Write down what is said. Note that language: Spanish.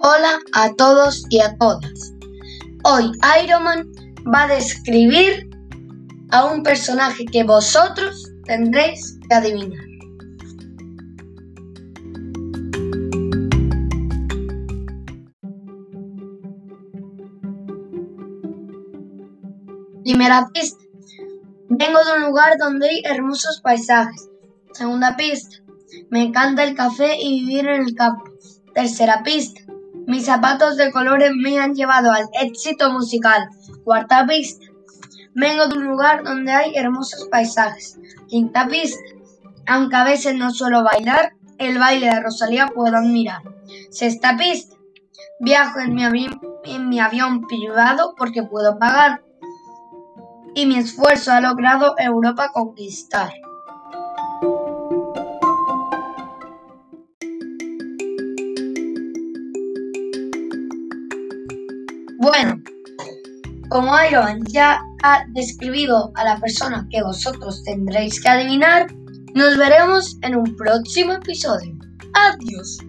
Hola a todos y a todas. Hoy Iron Man va a describir a un personaje que vosotros tendréis que adivinar. Primera pista. Vengo de un lugar donde hay hermosos paisajes. Segunda pista. Me encanta el café y vivir en el campo. Tercera pista. Mis zapatos de colores me han llevado al éxito musical. Cuarta pista. Vengo de un lugar donde hay hermosos paisajes. Quinta pista. Aunque a veces no suelo bailar, el baile de Rosalía puedo admirar. Sexta pista. Viajo en mi, en mi avión privado porque puedo pagar. Y mi esfuerzo ha logrado Europa conquistar. Bueno, como Iron ya ha describido a la persona que vosotros tendréis que adivinar, nos veremos en un próximo episodio. Adiós.